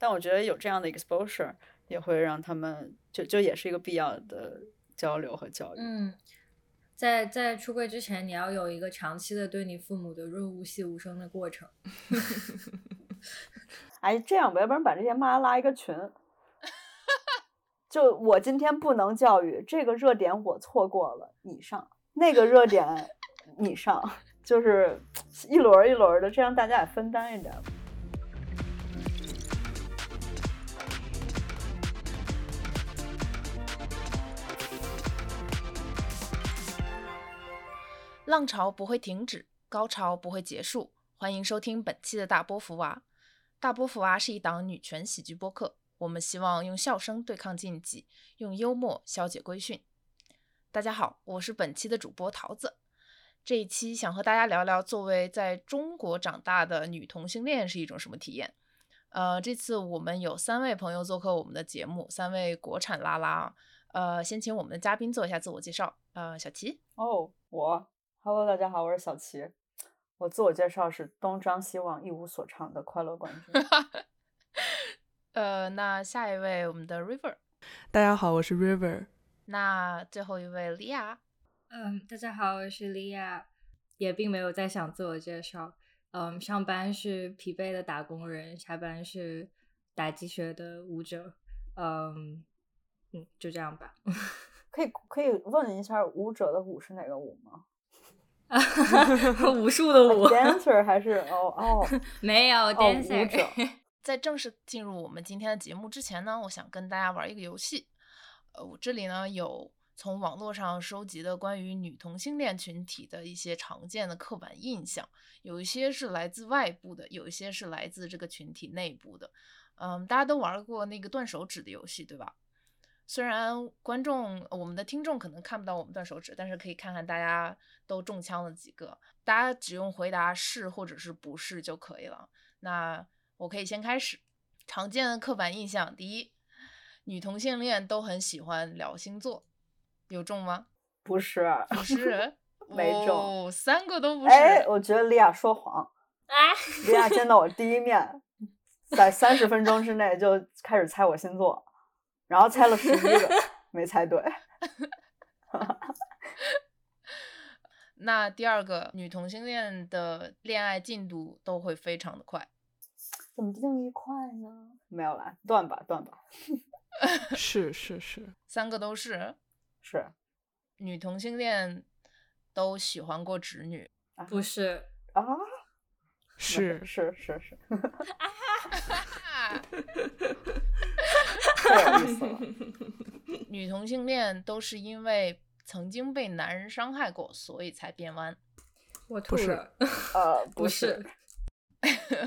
但我觉得有这样的 exposure 也会让他们就就也是一个必要的交流和教育。嗯，在在出柜之前，你要有一个长期的对你父母的润物细无声的过程。哎，这样吧，要不然把这些妈拉一个群，就我今天不能教育这个热点，我错过了，你上那个热点，你上，就是一轮一轮的，这样大家也分担一点。浪潮不会停止，高潮不会结束。欢迎收听本期的大波福娃。大波福娃是一档女权喜剧播客，我们希望用笑声对抗禁忌，用幽默消解规训。大家好，我是本期的主播桃子。这一期想和大家聊聊，作为在中国长大的女同性恋是一种什么体验。呃，这次我们有三位朋友做客我们的节目，三位国产拉拉啊。呃，先请我们的嘉宾做一下自我介绍。呃，小齐。哦，我。Hello，大家好，我是小齐。我自我介绍是东张西望一无所长的快乐冠军。呃，那下一位我们的 River。大家好，我是 River。那最后一位莉亚。嗯，大家好，我是莉亚。也并没有在想自我介绍。嗯，上班是疲惫的打工人，下班是打鸡血的舞者。嗯嗯，就这样吧。可以可以问一下舞者的舞是哪个舞吗？武术的武，dancer 还是哦哦，没有 dancer。在正式进入我们今天的节目之前呢，我想跟大家玩一个游戏。呃，我这里呢有从网络上收集的关于女同性恋群体的一些常见的刻板印象，有一些是来自外部的，有一些是来自这个群体内部的。嗯，大家都玩过那个断手指的游戏，对吧？虽然观众、我们的听众可能看不到我们断手指，但是可以看看大家都中枪了几个。大家只用回答是或者是不是就可以了。那我可以先开始。常见的刻板印象，第一，女同性恋都很喜欢聊星座，有中吗？不是，不是，没中，三个都不是。哎，我觉得莉亚说谎。哎，莉亚见到我第一面，在三十分钟之内就开始猜我星座。然后猜了十一个，没猜对。那第二个，女同性恋的恋爱进度都会非常的快。怎么定义快呢？没有啦，断吧，断吧。是是是，三个都是。是。女同性恋都喜欢过直女。不是啊。是是是是。女同性恋都是因为曾经被男人伤害过，所以才变弯。我吐了。呃，不是。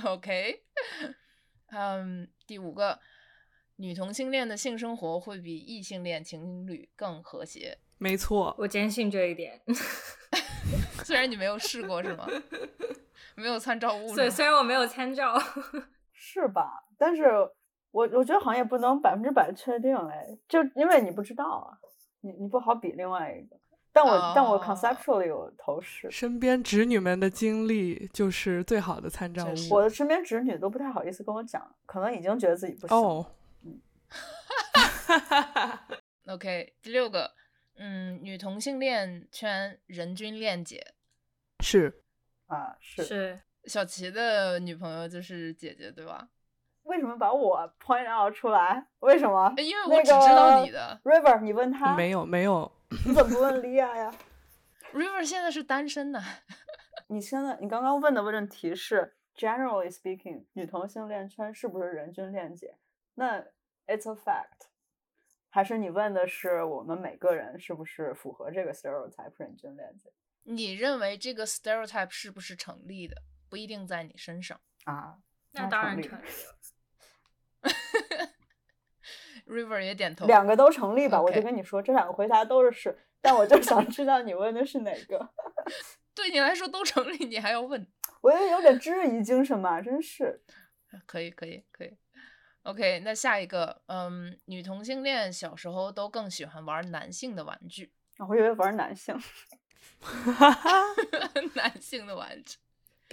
OK。嗯，第五个，女同性恋的性生活会比异性恋情侣更和谐。没错，我坚信这一点。虽然你没有试过，是吗？没有参照物。对，虽然我没有参照。是吧？但是。我我觉得好像也不能百分之百确定哎，就因为你不知道啊，你你不好比另外一个。但我但我 conceptually 有头饰。身边侄女们的经历就是最好的参照物。我的身边侄女都不太好意思跟我讲，可能已经觉得自己不行。哦，嗯。OK，第六个，嗯，女同性恋圈人均恋姐是啊是是小齐的女朋友就是姐姐对吧？为什么把我 point out 出来？为什么？因为我只知道你的 River，你问他没有没有？你怎么不问 Lia 呀？River 现在是单身呢。你现在你刚刚问的问题是 generally speaking，女同性恋圈是不是人均恋姐？那 it's a fact，还是你问的是我们每个人是不是符合这个 stereotype 人均恋姐？你认为这个 stereotype 是不是成立的？不一定在你身上啊。那当然成立了。River 也点头，两个都成立吧？我就跟你说，这两个回答都是是，但我就想知道你问的是哪个。对你来说都成立，你还要问？我也有点质疑精神嘛，真是。可以，可以，可以。OK，那下一个，嗯，女同性恋小时候都更喜欢玩男性的玩具。我以为玩男性。男性的玩具。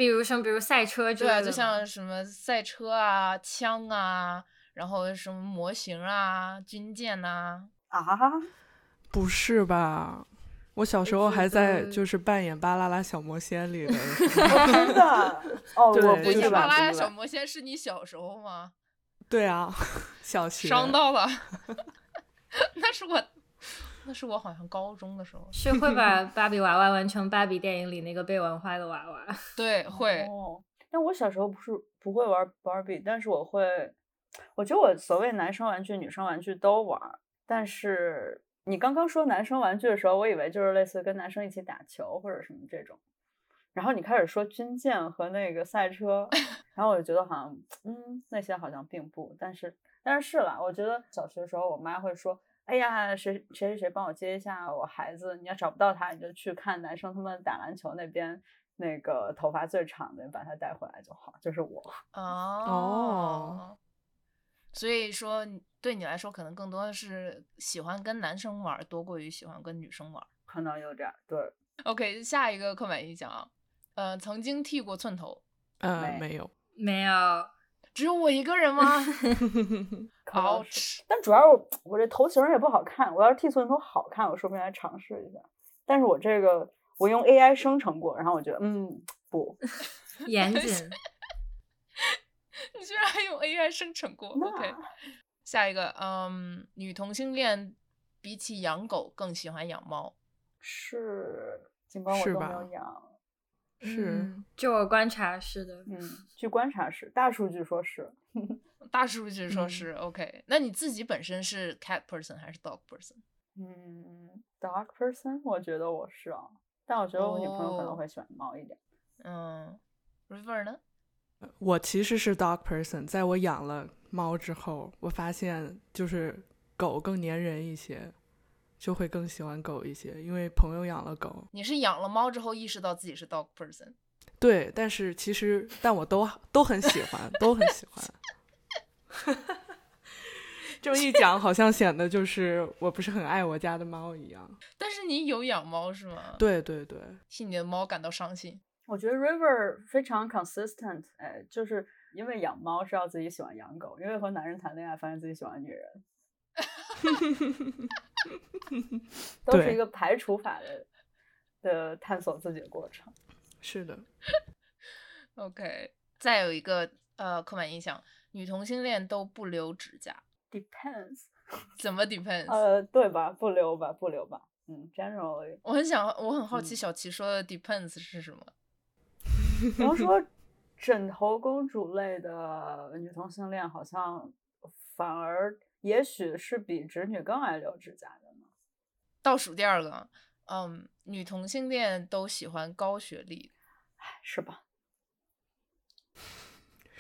比如什么，比如赛车之对就像什么赛车啊、枪啊，然后什么模型啊、军舰呐、啊，不是吧？我小时候还在就是扮演《巴啦啦小魔仙》里的真的 哦，我不就是，巴拉拉不意外。小魔仙是你小时候吗？对啊，小学伤到了，那是我，那是我好像高中的时候。是会把 芭比娃娃玩成芭比电影里那个被玩坏的娃娃。对，会，哦，但我小时候不是不会玩 Barbie，但是我会，我觉得我所谓男生玩具、女生玩具都玩儿。但是你刚刚说男生玩具的时候，我以为就是类似跟男生一起打球或者什么这种。然后你开始说军舰和那个赛车，然后我就觉得好像，嗯，那些好像并不。但是，但是是啦，我觉得小学的时候，我妈会说，哎呀，谁谁谁谁帮我接一下我孩子，你要找不到他，你就去看男生他们打篮球那边那个头发最长的，把他带回来就好。就是我，哦，所以说对你来说，可能更多的是喜欢跟男生玩儿多过于喜欢跟女生玩儿。可能有点儿对。OK，下一个刻板印象啊，呃，曾经剃过寸头，呃没没有，没有，只有我一个人吗 可能是？Ouch！但主要我我这头型也不好看，我要是剃寸头好看，我说不定来尝试一下。但是我这个我用 AI 生成过，然后我觉得嗯不，严谨。你居然还用 AI 生成过？OK，下一个，嗯，女同性恋比起养狗更喜欢养猫。是尽管我都没有养，是嗯，就我观察是的。嗯，据观察是大数据说是，大数据说嗯是、OK，那你自己本身是 cat person 还是 dog person？嗯，dog person，我觉得我是啊，但我觉得我女朋友可能哦会喜欢猫一点。嗯，River 呢？我其实是 dog person，在我养了猫之后，我发现就是狗更粘人一些，就会更喜欢狗一些，因为朋友养了狗。你是养了猫之后意识到自己是 dog person？对，但是其实但我都都很喜欢，都很喜欢。这么一讲，好像显得就是我不是很爱我家的猫一样。但是你有养猫是吗？，对对对，替你的猫感到伤心。我觉得 River 非常 consistent，哎，就是因为养猫知道自己喜欢养狗，因为和男人谈恋爱发现自己喜欢女人，都是一个排除法的的探索自己的过程。是的，OK，再有一个呃刻板印象，女同性恋都不留指甲，Depends，怎么 depends？、呃，对吧？不留吧，不留吧。嗯，generally，我很想，我很好奇嗯小齐说的 depends 是什么？比方说枕头公主类的女同性恋，好像反而也许是比直女更爱留指甲的呢。倒数第二个，嗯，女同性恋都喜欢高学历，是吧？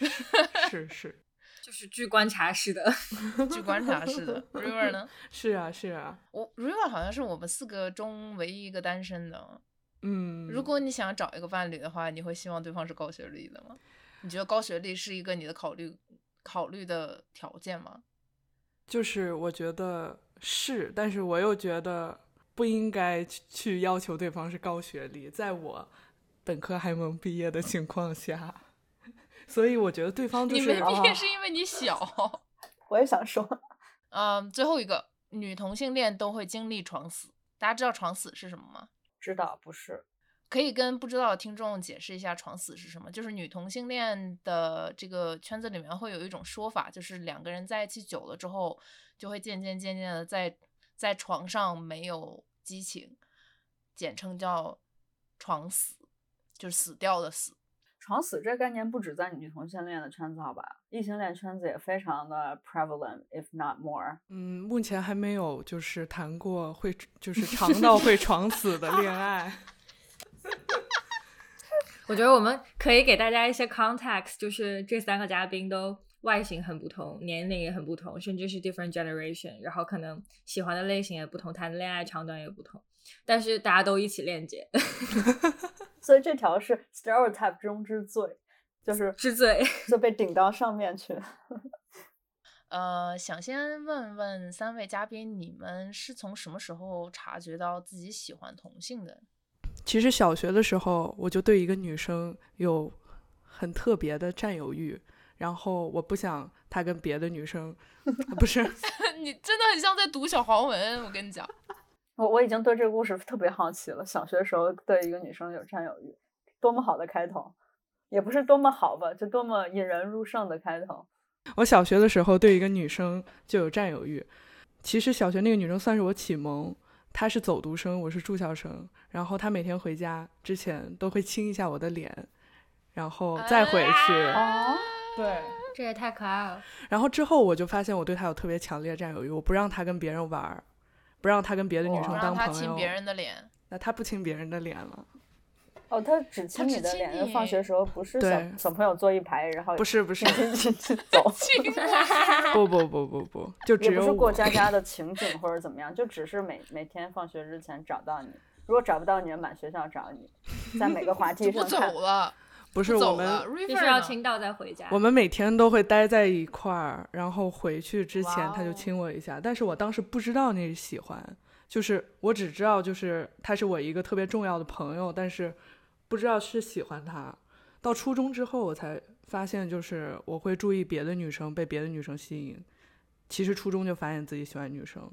是是 就是据观察式的。据观察式的。River 呢？是啊是啊，我 River 好像是我们四个中唯一一个单身的。嗯，如果你想找一个伴侣的话，你会希望对方是高学历的吗？你觉得高学历是一个你的考虑考虑的条件吗？就是我觉得是，但是我又觉得不应该去去要求对方是高学历，在我本科还没有毕业的情况下，所以我觉得对方就是你是没毕业啊是因为你小。我也想说，嗯，最后一个，女同性恋都会经历床死。大家知道床死是什么吗？知道不是？可以跟不知道的听众解释一下床死是什么？就是女同性恋的这个圈子里面会有一种说法，就是两个人在一起久了之后，就会渐渐渐渐的在在床上没有激情，简称叫床死，就是死掉的死。闯死这概念不止在女同性恋的圈子，好吧？异性恋圈子也非常的 prevalent，if not more。嗯，目前还没有就是谈过会就 是尝到会闯死的恋爱。我觉得我们可以给大家一些 context，就是这三个嘉宾都外形很不同，年龄也很不同，甚至是 different generation，然后可能喜欢的类型也不同，谈的恋爱长短也不同，但是大家都一起链接，所以这条是 stereotype 中之最，就是之最。就被顶 到上面去。呃，想先问问三位嘉宾，你们是从什么时候察觉到自己喜欢同性的？其实小学的时候，我就对一个女生有很特别的占有欲，然后我不想她跟别的女生，不是你真的很像在读小黄文，我跟你讲。我我已经对这个故事特别好奇了。小学时候对一个女生有占有欲，多么好的开头，也不是多么好吧，就多么引人入胜的开头。我小学的时候对一个女生就有占有欲，其实小学那个女生算是我启蒙。她是走读生，我是住校生，然后她每天回家之前都会亲一下我的脸，然后再回去。哦，对，这也太可爱了。然后之后我就发现我对她有特别强烈占有欲，我不让她跟别人玩，不让他跟别的女生当朋友。亲别人的脸，那他不亲别人的脸了。哦，他只亲你的脸。放学时候不是小小朋友坐一排，然后不是不是 走，不不不不不，就只有不是过家家的情景或者怎么样，就只是每每天放学之前找到你。如果找不到你，满学校找你，在每个滑梯上走了，不是我们必须要亲到再回家。我们每天都会待在一块儿，然后回去之前他就亲我一下，但是我当时不知道那是喜欢，就是我只知道就是他是我一个特别重要的朋友，但是。不知道是喜欢他，到初中之后我才发现，就是我会注意别的女生，被别的女生吸引。其实初中就发现自己喜欢女生，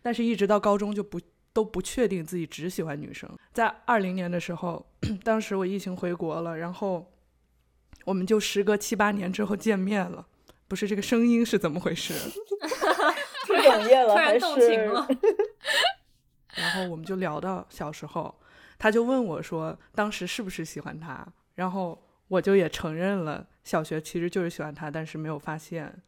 但是一直到高中就不都不确定自己只喜欢女生。在二零年的时候，当时我疫情回国了，然后我们就时隔七八年之后见面了。不是这个声音是怎么回事？是哽咽了还是？然后我们就聊到小时候。他就问我说：“当时是不是喜欢他？”然后我就也承认了，小学其实就是喜欢他，但是没有发现。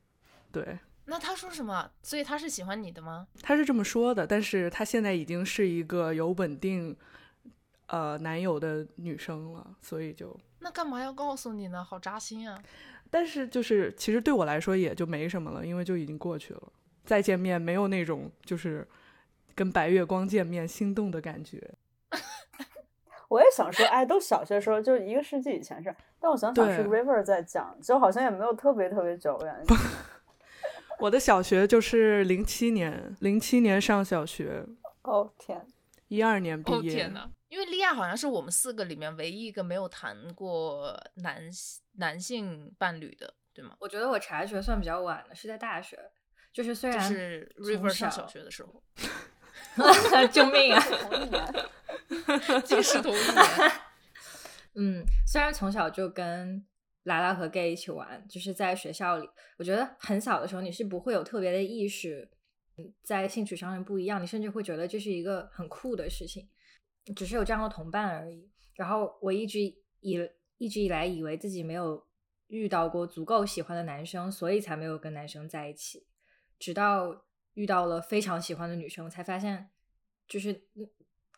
对，那他说什么？所以他是喜欢你的吗？他是这么说的，但是他现在已经是一个有稳定呃男友的女生了，所以就那干嘛要告诉你呢？好扎心啊！但是就是其实对我来说也就没什么了，因为就已经过去了。再见面没有那种就是跟白月光见面心动的感觉。我也想说，哎，都小学时候，就一个世纪以前是。但我想想，是 River 在讲，就好像也没有特别特别久远。我的小学就是零七年，零七年上小学。哦天！一二年毕业。天呐，因为莉亚好像是我们四个里面唯一一个没有谈过男男性伴侣的，对吗？我觉得我察觉算比较晚的，是在大学，就是虽然是 River 上小学的时候。救命啊！同一年，竟是同一年。嗯，虽然从小就跟来来和 gay 一起玩，就是在学校里，我觉得很小的时候你是不会有特别的意识，在性取向上不一样，你甚至会觉得这是一个很酷的事情，只是有这样的同伴而已。然后我一直以一直以来以为自己没有遇到过足够喜欢的男生，所以才没有跟男生在一起，直到。遇到了非常喜欢的女生，才发现就是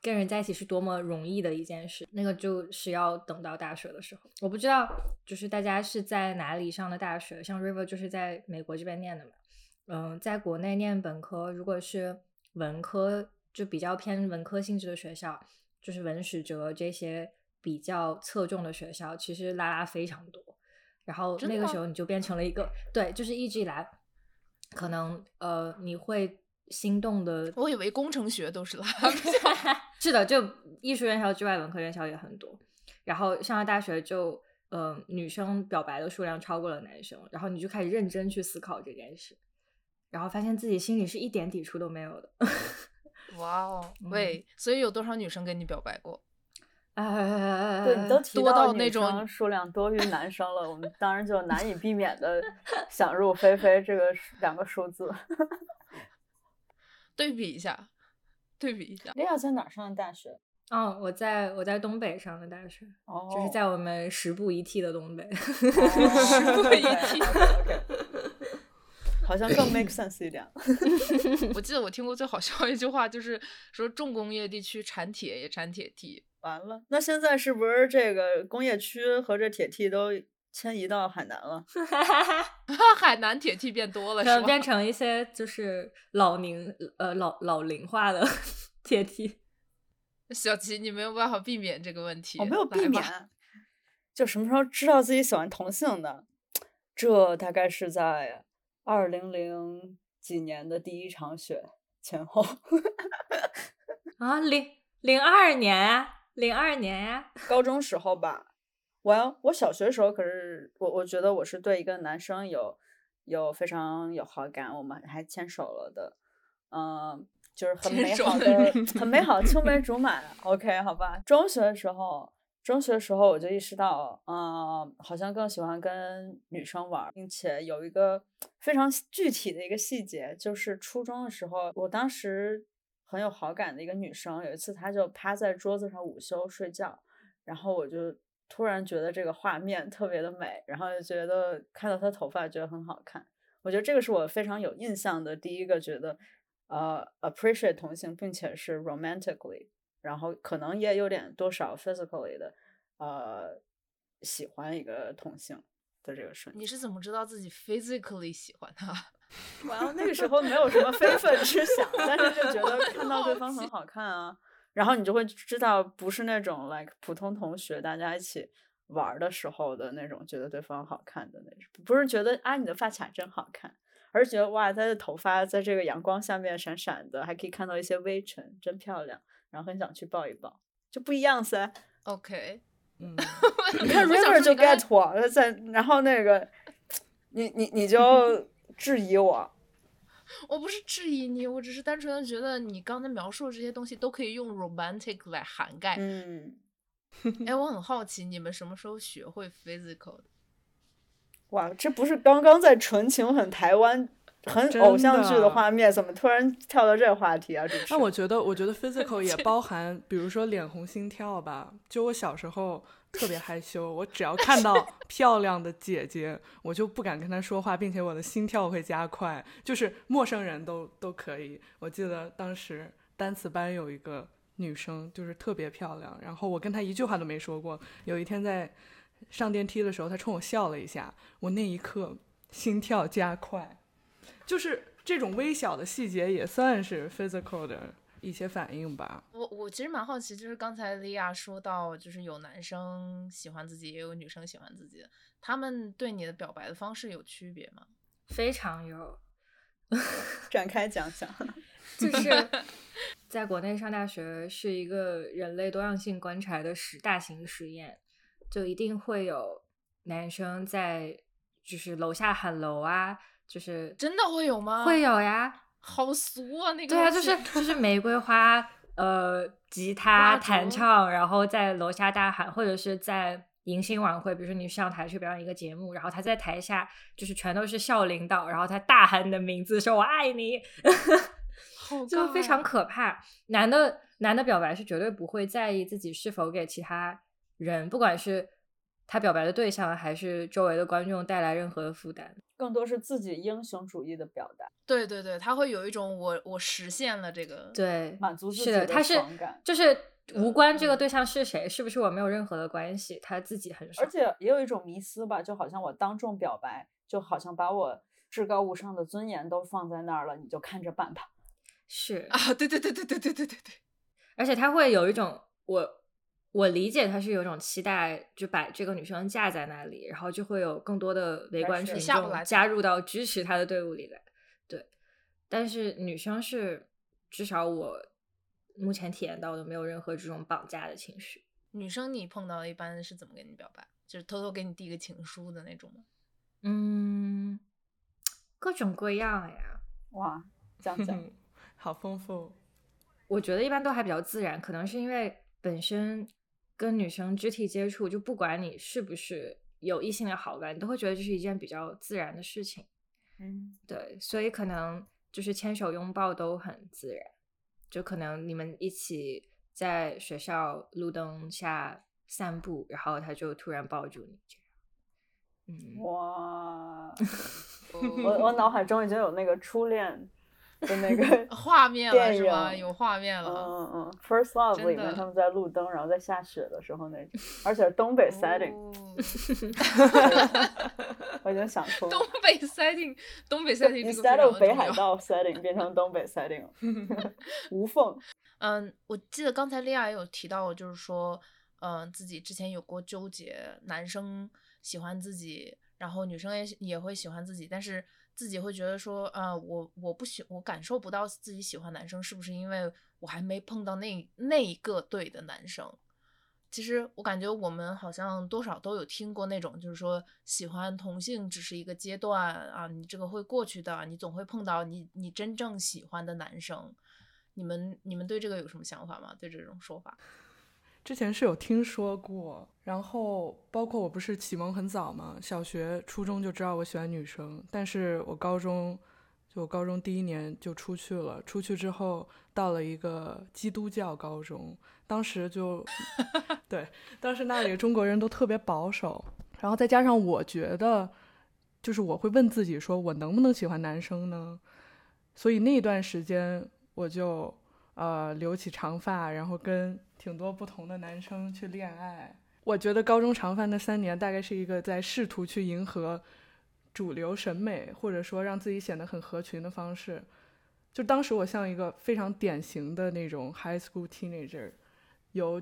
跟人在一起是多么容易的一件事。那个就是要等到大学的时候，我不知道就是大家是在哪里上的大学，像 River 就是在美国这边念的嘛。嗯，在国内念本科，如果是文科，就比较偏文科性质的学校，就是文史哲这些比较侧重的学校，其实拉拉非常多。然后那个时候你就变成了一个对，就是一直以来。可能呃，你会心动的。我以为工程学都是拉，是的，就艺术院校之外，文科院校也很多。然后上了大学，就呃，女生表白的数量超过了男生，然后你就开始认真去思考这件事，然后发现自己心里是一点抵触都没有的。哇哦，喂，所以有多少女生跟你表白过？哎，对你都提到那种数量多于男生了，我们 当然就难以避免的想入非非这个两个数字。对比一下，对比一下。莉亚在哪上的大学？哦，我在我在东北上的大学，哦，就是在我们十步一梯的东北。十步一梯，好像更 make sense 一点。我记得我听过最好笑一句话，就是说重工业地区产铁也产铁梯。完了，那现在是不是这个工业区和这铁梯都迁移到海南了？海南铁梯变多了，是吧？变成一些就是老龄呃老老龄化的 铁梯。小齐，你没有办法避免这个问题。我没有避免，就什么时候知道自己喜欢同性的？这大概是在二零零几年的第一场雪前后。啊，零零二年。零二年呀，高中时候吧。我我小学的时候可是我我觉得我是对一个男生有有非常有好感，我们还牵手了的，嗯，就是很美好的很美好的青梅竹马。OK，好吧。中学的时候，中学的时候我就意识到，嗯，好像更喜欢跟女生玩，并且有一个非常具体的一个细节，就是初中的时候，我当时很有好感的一个女生，有一次她就趴在桌子上午休睡觉，然后我就。突然觉得这个画面特别的美，然后就觉得看到他头发觉得很好看。我觉得这个是我非常有印象的第一个觉得呃 appreciate 同性，并且是 romantically，然后可能也有点多少 physically 的呃喜欢一个同性的这个瞬间。你是怎么知道自己 physically 喜欢他？完了那个时候没有什么 非分之想，但是就觉得看到对方很 好看啊。然后你就会知道，不是那种 like 普通同学大家一起玩的时候的那种觉得对方好看的那种，不是觉得啊你的发卡真好看，而是觉得哇他的头发在这个阳光下面闪闪的，还可以看到一些微尘，真漂亮，然后很想去抱一抱，就不一样噻。OK，嗯，你看 River 就 get 我，在然后那个你你你就质疑我。我不是质疑你，我只是单纯的觉得你刚才描述的这些东西都可以用 romantic 来涵盖。嗯，哎，我很好奇你们什么时候学会 physical 的？哇，这不是刚刚在纯情很台湾很偶像剧的画面，怎么突然跳到这个话题啊？那我觉得，我觉得 physical 也 包含，比如说脸红心跳吧。就我小时候。特别害羞，我只要看到 漂亮的姐姐，我就不敢跟她说话，并且我的心跳会加快，就是陌生人都都可以。我记得当时单词班有一个女生，就是特别漂亮，然后我跟她一句话都没说过。有一天在上电梯的时候，她冲我笑了一下，我那一刻心跳加快，就是这种微小的细节也算是 physical 的。一些反应吧。我我其实蛮好奇，就是刚才莉亚说到，就是有男生喜欢自己，也有女生喜欢自己，他们对你的表白的方式有区别吗？非常有，展开讲讲。就是 在国内上大学是一个人类多样性观察的实大型实验，就一定会有男生在就是楼下喊楼啊，就是真的会有吗？会有呀。好俗啊！那个对啊，就是 就是玫瑰花，呃，吉他弹唱，然后在楼下大喊，或者是在迎新晚会，比如说你上台去表演一个节目，然后他在台下就是全都是校领导，然后他大喊你的名字，说我爱你，就非常可怕。男的男的表白是绝对不会在意自己是否给其他人，不管是。他表白的对象还是周围的观众带来任何的负担，更多是自己英雄主义的表达。对对对，他会有一种我我实现了这个，对，满足自己的他是就是无关这个对象是谁，是不是我没有任何的关系，他自己很爽。而且也有一种迷思吧，就好像我当众表白，就好像把我至高无上的尊严都放在那儿了，你就看着办吧。是啊，对对对对对对对对对，而且他会有一种我。我理解他是有种期待，就把这个女生架在那里，然后就会有更多的围观群众加入到支持他的队伍里来。对，但是女生是至少我目前体验到的没有任何这种绑架的情绪。女生你碰到一般是怎么跟你表白？就是偷偷给你递个情书的那种吗？嗯，各种各样呀。哇，讲讲，好丰富。我觉得一般都还比较自然，可能是因为本身。跟女生肢体接触，就不管你是不是有异性的好感，你都会觉得这是一件比较自然的事情。嗯，对，所以可能就是牵手拥抱都很自然，就可能你们一起在学校路灯下散步，然后他就突然抱住你，这样。嗯，哇，我我脑海中已经有那个初恋。的那个 画面了是吗？有画面了。嗯嗯嗯，First Love 里面他们在路灯，然后在下雪的时候那种，而且是东北 setting。我已经想出 东北 setting，东北 setting。Instead of 北海道 setting 变成东北 setting 了。无缝。嗯，我记得刚才莉亚也有提到，就是说，嗯，自己之前有过纠结，男生喜欢自己，然后女生也也会喜欢自己，但是。自己会觉得说，呃，我我不喜，我感受不到自己喜欢男生，是不是因为我还没碰到那那一个对的男生？其实我感觉我们好像多少都有听过那种，就是说喜欢同性只是一个阶段啊，你这个会过去的，你总会碰到你你真正喜欢的男生。你们你们对这个有什么想法吗？对这种说法？之前是有听说过，然后包括我不是启蒙很早嘛，小学、初中就知道我喜欢女生，但是我高中就我高中第一年就出去了，出去之后到了一个基督教高中，当时就 对，当时那里中国人都特别保守，然后再加上我觉得，就是我会问自己说，我能不能喜欢男生呢？所以那段时间我就呃留起长发，然后跟挺多不同的男生去恋爱。我觉得高中长发那三年大概是一个在试图去迎合主流审美，或者说让自己显得很合群的方式。就当时我像一个非常典型的那种 high school teenager，有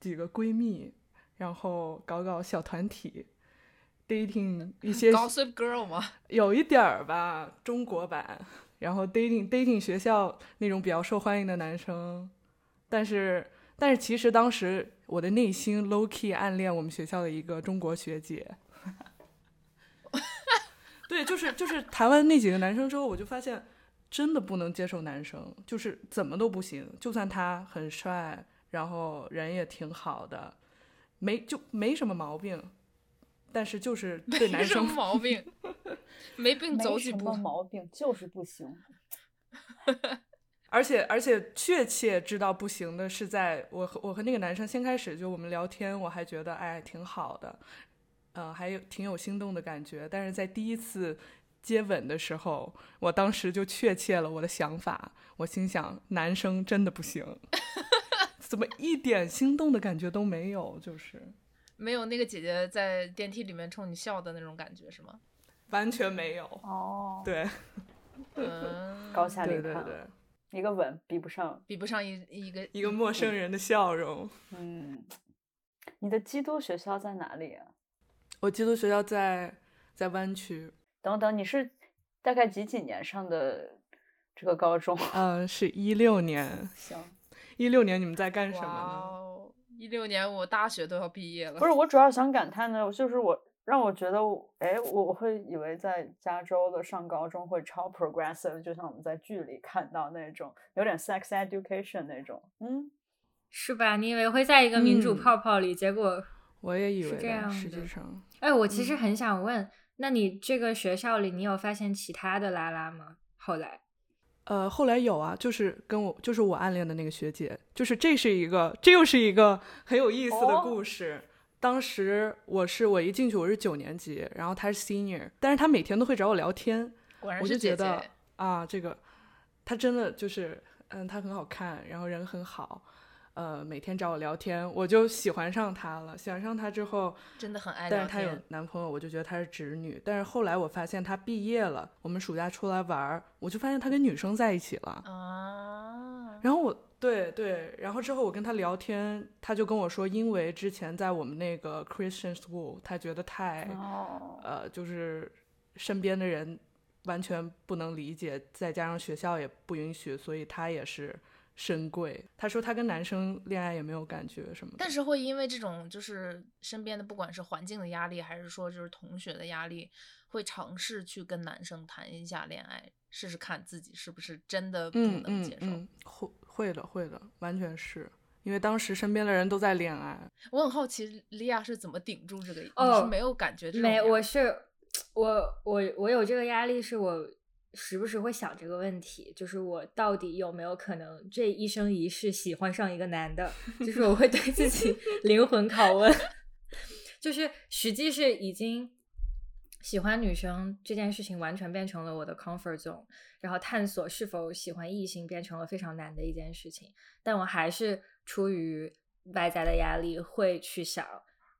几个闺蜜，然后搞搞小团体，dating 一些 Gossip Girl 吗？有一点儿吧，中国版。然后 dating dating 学校那种比较受欢迎的男生，但是但是其实当时我的内心 low key 暗恋我们学校的一个中国学姐。对，就是就是谈完那几个男生之后，我就发现真的不能接受男生，就是怎么都不行，就算他很帅，然后人也挺好的，没就没什么毛病，但是就是对男生没什么毛病，没病走几步没什么。毛病，就是不行。而且而且确切知道不行的是，在我和我和那个男生先开始就我们聊天，我还觉得哎挺好的，呃还有挺有心动的感觉。但是在第一次接吻的时候，我当时就确切了我的想法，我心想男生真的不行，怎么一点心动的感觉都没有，就是没有那个姐姐在电梯里面冲你笑的那种感觉是吗？完全没有。哦，对 嗯，高下立判，一个吻比不上。比不上一一个一个陌生人的笑容。嗯，你的基督学校在哪里啊？我基督学校在在湾区，等等，你是大概几几年上的这个高中？嗯、是一六年。行，一六年你们在干什么哇呢？哦！一六年我大学都要毕业了，不是，我主要想感叹的，就是我让我觉得我，哎，我我会以为在加州的上高中会超 progressive，就像我们在剧里看到那种有点 sex education 那种。嗯，是吧？你以为会在一个民主嗯泡泡里，结果，我也以为是，这样实际上，哎，我其嗯实很想问，那你这个学校里，你有发现其他的拉拉吗？后来，呃，后来有啊，就是跟我就是我暗恋的那个学姐，就是这是一个，这又是一个很有意思的哦故事。当时我是我一进去我是九年级，然后她是 senior，但是她每天都会找我聊天，果然我就觉得啊，这个她真的就是，嗯，她很好看，然后人很好，呃，每天找我聊天，我就喜欢上她了。喜欢上她之后，真的很爱聊但是她有。男朋友，我就觉得她是直女。但是后来我发现她毕业了，我们暑假出来玩儿，我就发现她跟女生在一起了。啊，然后我对对，然后之后我跟她聊天，她就跟我说，因为之前在我们那个 Christian school，她觉得太哦，呃，就是身边的人完全不能理解，再加上学校也不允许，所以他也是深贵。他说他跟男生恋爱也没有感觉什么的。但是会因为这种就是身边的不管是环境的压力，还是说就是同学的压力，会尝试去跟男生谈一下恋爱，试试看自己是不是真的不能接受。嗯，会会的会的，完全是因为当时身边的人都在恋爱。我很好奇，莉亚是怎么顶住这个？你哦是没有感觉这种没，我是我我我有这个压力，是我时不时会想这个问题，就是我到底有没有可能这一生一世喜欢上一个男的？就是我会对自己 灵魂拷问，就是实际是已经喜欢女生这件事情完全变成了我的 comfort zone，然后探索是否喜欢异性变成了非常难的一件事情，但我还是出于外在的压力会去想，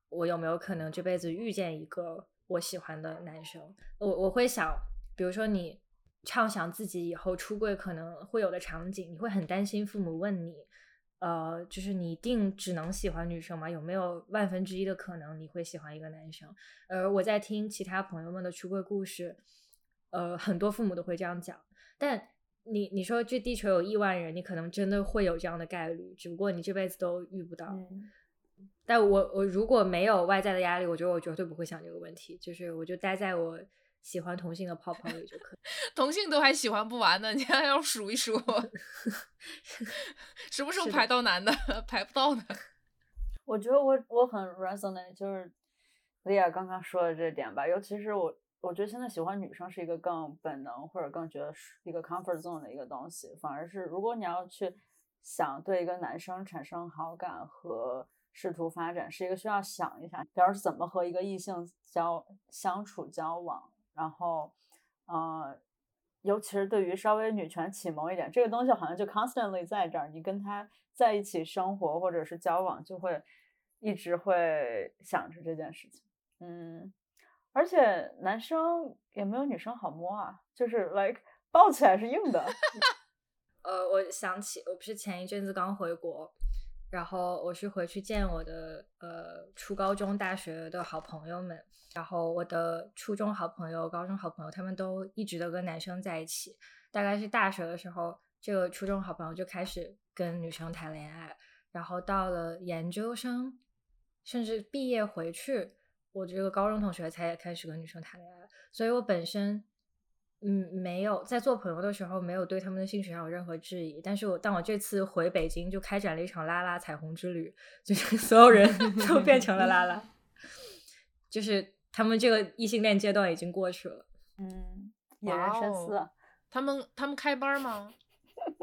我有没有可能这辈子遇见一个我喜欢的男生？我我会想，比如说你畅想自己以后出柜可能会有的场景，你会很担心父母问你，呃，就是你一定只能喜欢女生吗？有没有万分之一的可能你会喜欢一个男生？而我在听其他朋友们的出柜故事，呃，很多父母都会这样讲，但。你你说这地球有亿万人，你可能真的会有这样的概率，只不过你这辈子都遇不到。嗯，但我我如果没有外在的压力，我觉得我绝对不会想这个问题，就是我就待在我喜欢同性的泡泡里就可以。同性都还喜欢不完呢，你还要数一数 什么时候排到男的？排不到的。我觉得我我很 resonate，就是莉亚刚刚说的这点吧，尤其是我，我觉得现在喜欢女生是一个更本能或者更觉得是一个 comfort zone 的一个东西，反而是如果你要去想对一个男生产生好感和试图发展，是一个需要想一下，比如怎么和一个异性交相处交往，然后，呃，尤其是对于稍微女权启蒙一点，这个东西好像就 constantly 在这儿，你跟他在一起生活或者是交往，就会一直会想着这件事情。嗯，而且男生也没有女生好摸啊，就是 like 抱起来是硬的。呃，我想起我不是前一阵子刚回国，然后我是回去见我的呃初高中、大学的好朋友们，然后我的初中好朋友、高中好朋友，他们都一直都跟男生在一起。大概是大学的时候，这个初中好朋友就开始跟女生谈恋爱，然后到了研究生，甚至毕业回去，我这个高中同学才开始跟女生谈恋爱。所以我本身。嗯，没有在做朋友的时候没有对他们的兴趣上有任何质疑，但是我当我这次回北京就开展了一场拉拉彩虹之旅，就是 所有人都变成了拉拉，就是他们这个异性恋阶段已经过去了。嗯，引人深思。他们他们开班吗？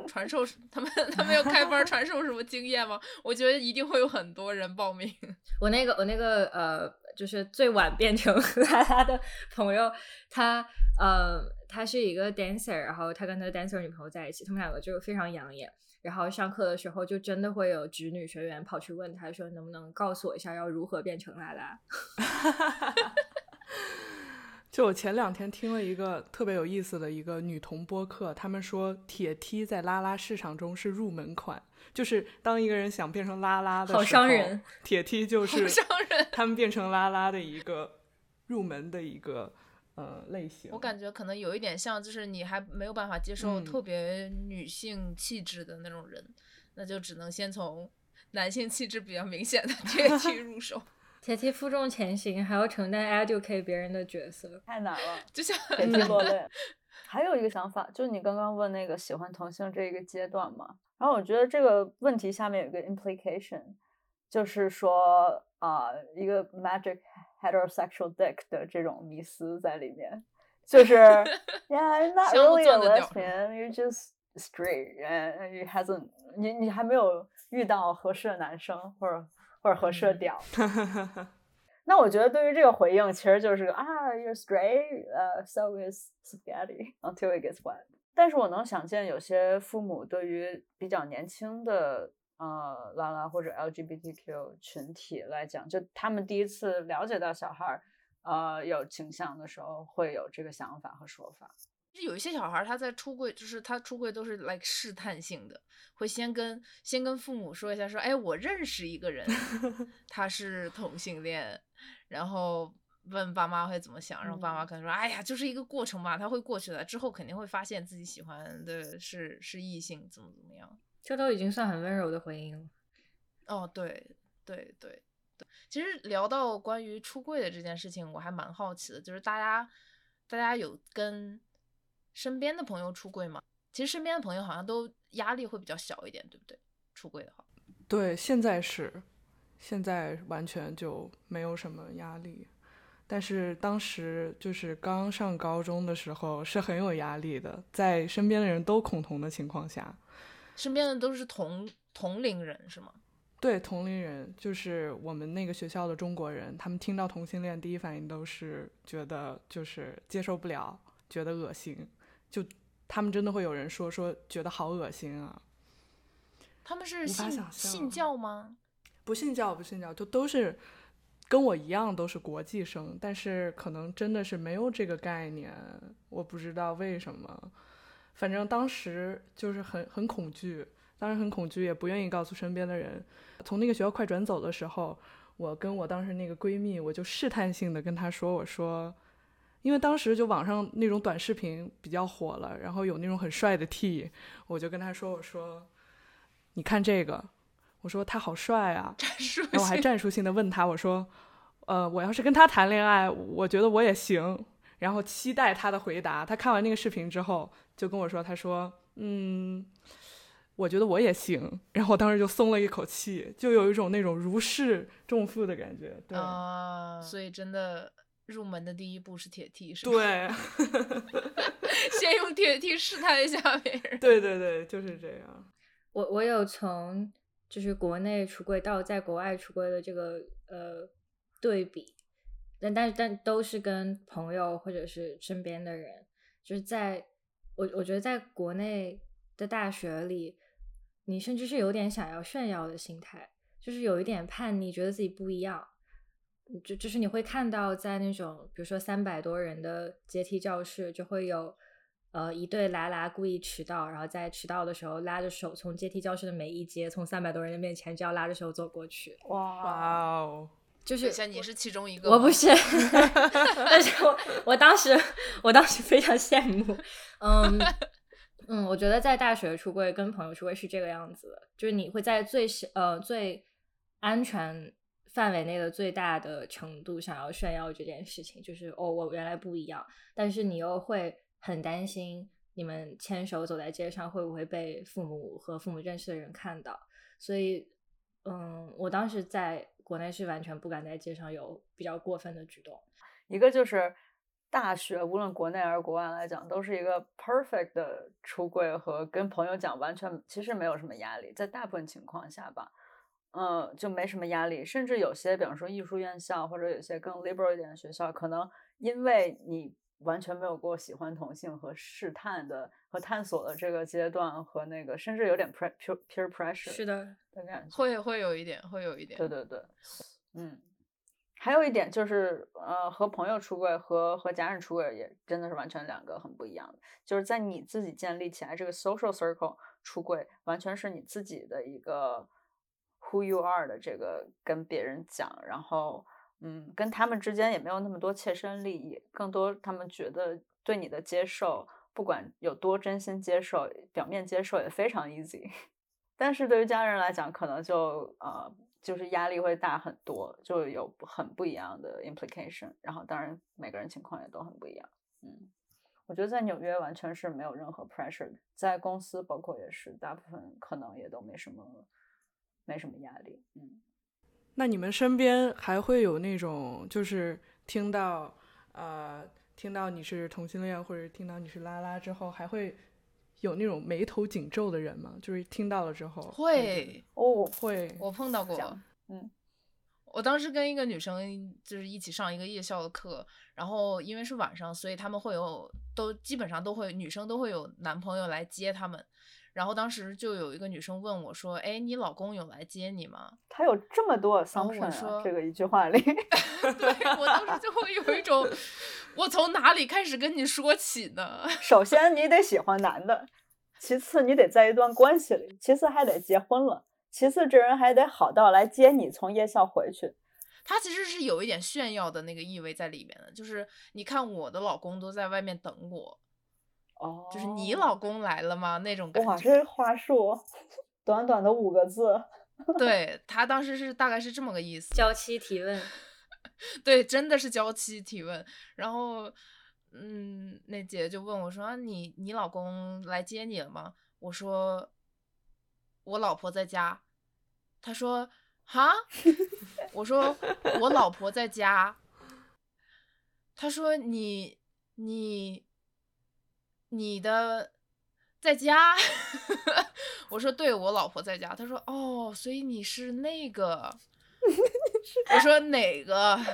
传授 他们他们要开班传授什么经验吗？我觉得一定会有很多人报名。我那个我那个呃，就是最晚变成拉拉的朋友，他呃。他是一个 dancer，然后他跟他的 dancer 女朋友在一起，他们两个就非常养眼。然后上课的时候，就真的会有直女学员跑去问他说：“能不能告诉我一下，要如何变成拉拉？” 就我前两天听了一个特别有意思的一个女同播客，他们说铁梯在拉拉市场中是入门款，就是当一个人想变成拉拉的时候，好伤人，铁梯就是伤人，他们变成拉拉的一个入门的一个。呃，类型我感觉可能有一点像，就是你还没有办法接受特别女性气质的那种人，那就只能先从男性气质比较明显的铁梯入手。铁梯负重前行，还要承担 educate 别人的角色，太难了，就像铁梯落泪。还有一个想法，就你刚刚问那个喜欢同性这一个阶段嘛，然后我觉得这个问题下面有一个 implication，就是说啊，一个 magic。Heterosexual dick 的这种迷思在里面，就是 yeah not really a lesbian you're just straight and you hasn't 你你还没有遇到合适的男生或者或者合适的屌。那我觉得对于这个回应其实就是啊 you're straight 呃 so is spaghetti until it gets wet。但是我能想见有些父母对于比较年轻的。呃，拉拉或者 LGBTQ 群体来讲，就他们第一次了解到小孩儿，呃，有倾向的时候，会有这个想法和说法。就有一些小孩儿他在出柜，就是他出柜都是 like 试探性的，会先跟先跟父母说一下，说，哎，我认识一个人，他是同性恋，然后问爸妈会怎么想，然后爸妈可能说，哎呀，就是一个过程吧，他会过去的，之后肯定会发现自己喜欢的是是异性，怎么怎么样。这都已经算很温柔的回应了。哦，对对对对，其实聊到关于出柜的这件事情，我还蛮好奇的，就是大家大家有跟身边的朋友出柜吗？其实身边的朋友好像都压力会比较小一点，对不对？出柜的话，对，现在是，现在完全就没有什么压力，但是当时就是刚上高中的时候是很有压力的，在身边的人都恐同的情况下。身边的都是同同龄人是吗？对，同龄人就是我们那个学校的中国人，他们听到同性恋第一反应都是觉得就是接受不了，觉得恶心，就他们真的会有人说说觉得好恶心啊。他们是信信教吗？不信教，不信教，就都是跟我一样都是国际生，但是可能真的是没有这个概念，我不知道为什么。反正当时就是很很恐惧，当时很恐惧，也不愿意告诉身边的人。从那个学校快转走的时候，我跟我当时那个闺蜜，我就试探性的跟她说：“我说，因为当时就网上那种短视频比较火了，然后有那种很帅的 T，我就跟她说：我说，你看这个，我说他好帅啊，然后我还战术性的问他，我说，呃，我要是跟他谈恋爱，我觉得我也行。然后期待他的回答。他看完那个视频之后，就跟我说，他说，嗯，我觉得我也行。然后我当时就松了一口气，就有一种那种如释重负的感觉。对，啊，所以真的入门的第一步是铁梯，是吧？对，先用铁梯试探一下别人。对对对，就是这样。我我有从就是国内出柜到在国外出柜的这个呃对比，但但但都是跟朋友或者是身边的人，就是在我我觉得在国内的大学里，你甚至是有点想要炫耀的心态，就是有一点叛逆，觉得自己不一样。就就是你会看到在那种比如说三百多人的阶梯教室，就会有呃一对拉拉故意迟到，然后在迟到的时候拉着手从阶梯教室的每一阶，从三百多人的面前就要拉着手走过去，哇，哇哦，就是你是其中一个？我不是，但是我我当时我当时非常羡慕，嗯 嗯，我觉得在大学出柜跟朋友出柜是这个样子的，就是你会在最小呃最安全范围内的最大的程度想要炫耀这件事情，就是哦我原来不一样，但是你又会很担心你们牵手走在街上会不会被父母和父母认识的人看到，所以嗯，我当时在国内是完全不敢在街上有比较过分的举动。一个就是大学，无论国内还是国外来讲，都是一个 perfect 的出柜和跟朋友讲，完全其实没有什么压力，在大部分情况下吧，嗯，就没什么压力。甚至有些，比方说艺术院校或者有些更 liberal 一点的学校，可能因为你完全没有过喜欢同性和试探的和探索的这个阶段，和那个甚至有点 peer peer pressure 是的，的感觉。会会有一点，会有一点。对对对，嗯，还有一点就是，呃，和朋友出柜和和家人出柜也真的是完全两个很不一样的。就是在你自己建立起来这个 social circle 出柜，完全是你自己的一个 who you are 的这个跟别人讲，然后嗯，跟他们之间也没有那么多切身利益，更多他们觉得对你的接受，不管有多真心接受，表面接受也非常 easy。但是对于家人来讲，可能就呃就是压力会大很多，就有很不一样的 implication。然后当然每个人情况也都很不一样。嗯，我觉得在纽约完全是没有任何 pressure，在公司包括也是，大部分可能也都没什么没什么压力。嗯，那你们身边还会有那种，就是听到呃，听到你是同性恋，或者听到你是拉拉之后，还会有那种眉头紧皱的人吗？就是听到了之后会，哦，会我碰到过。嗯，我当时跟一个女生就是一起上一个夜校的课，然后因为是晚上，所以他们会有都基本上都会女生都会有男朋友来接他们。然后当时就有一个女生问我说：“哎，你老公有来接你吗他有这么多然后我 assumption 啊，说这个一句话里，？”对我当时就会有一种，我从哪里开始跟你说起呢？首先你得喜欢男的，其次你得在一段关系里，其次还得结婚了，其次这人还得好到来接你从夜校回去。他其实是有一点炫耀的那个意味在里面的，就是你看我的老公都在外面等我，哦，就是你老公来了吗？那种感哇，觉。这话术，短短的五个字，对他当时是大概是这么个意思。娇妻提问，对，真的是娇妻提问。然后，嗯，那姐就问我说：“啊你你老公来接你了吗？”我说：“我老婆在家。”他说：“哈？”我说：“我老婆在家。”他说：“你你你的在家？” 我说：“对，我老婆在家。”他说：“哦，所以你是那个。”我说哪个？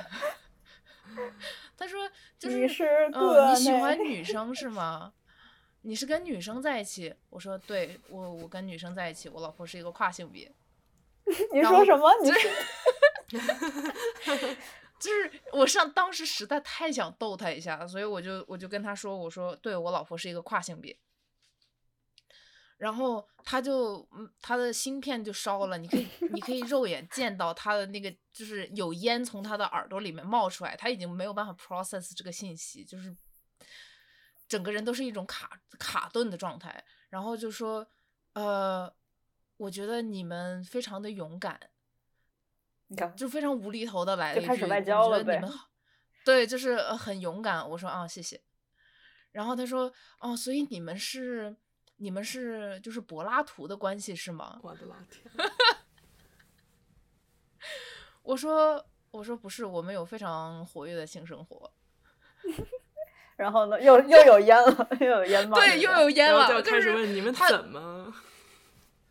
他说就是你喜欢女生是吗？你是跟女生在一起？我说对，我我跟女生在一起，我老婆是一个跨性别。你说什么？你就是就是我上当时实在太想逗他一下，所以我就我就跟他说，我说对我老婆是一个跨性别。然后他就嗯，他的芯片就烧了，你可以你可以肉眼见到他的那个就是有烟从他的耳朵里面冒出来，他已经没有办法 process 这个信息，就是整个人都是一种卡卡顿的状态。然后就说，呃，我觉得你们非常的勇敢，你看，就非常无厘头的来了一句，就开始外我交了呗觉得你们 对，就是呃很勇敢。我说啊，谢谢。然后他说，哦，所以你们是你们是就是柏拉图的关系是吗？我的老天！我说我说不是，我们有非常活跃的性生活。然后呢，又又有烟了，又有烟冒着对，又有烟了，就开始问你们怎么？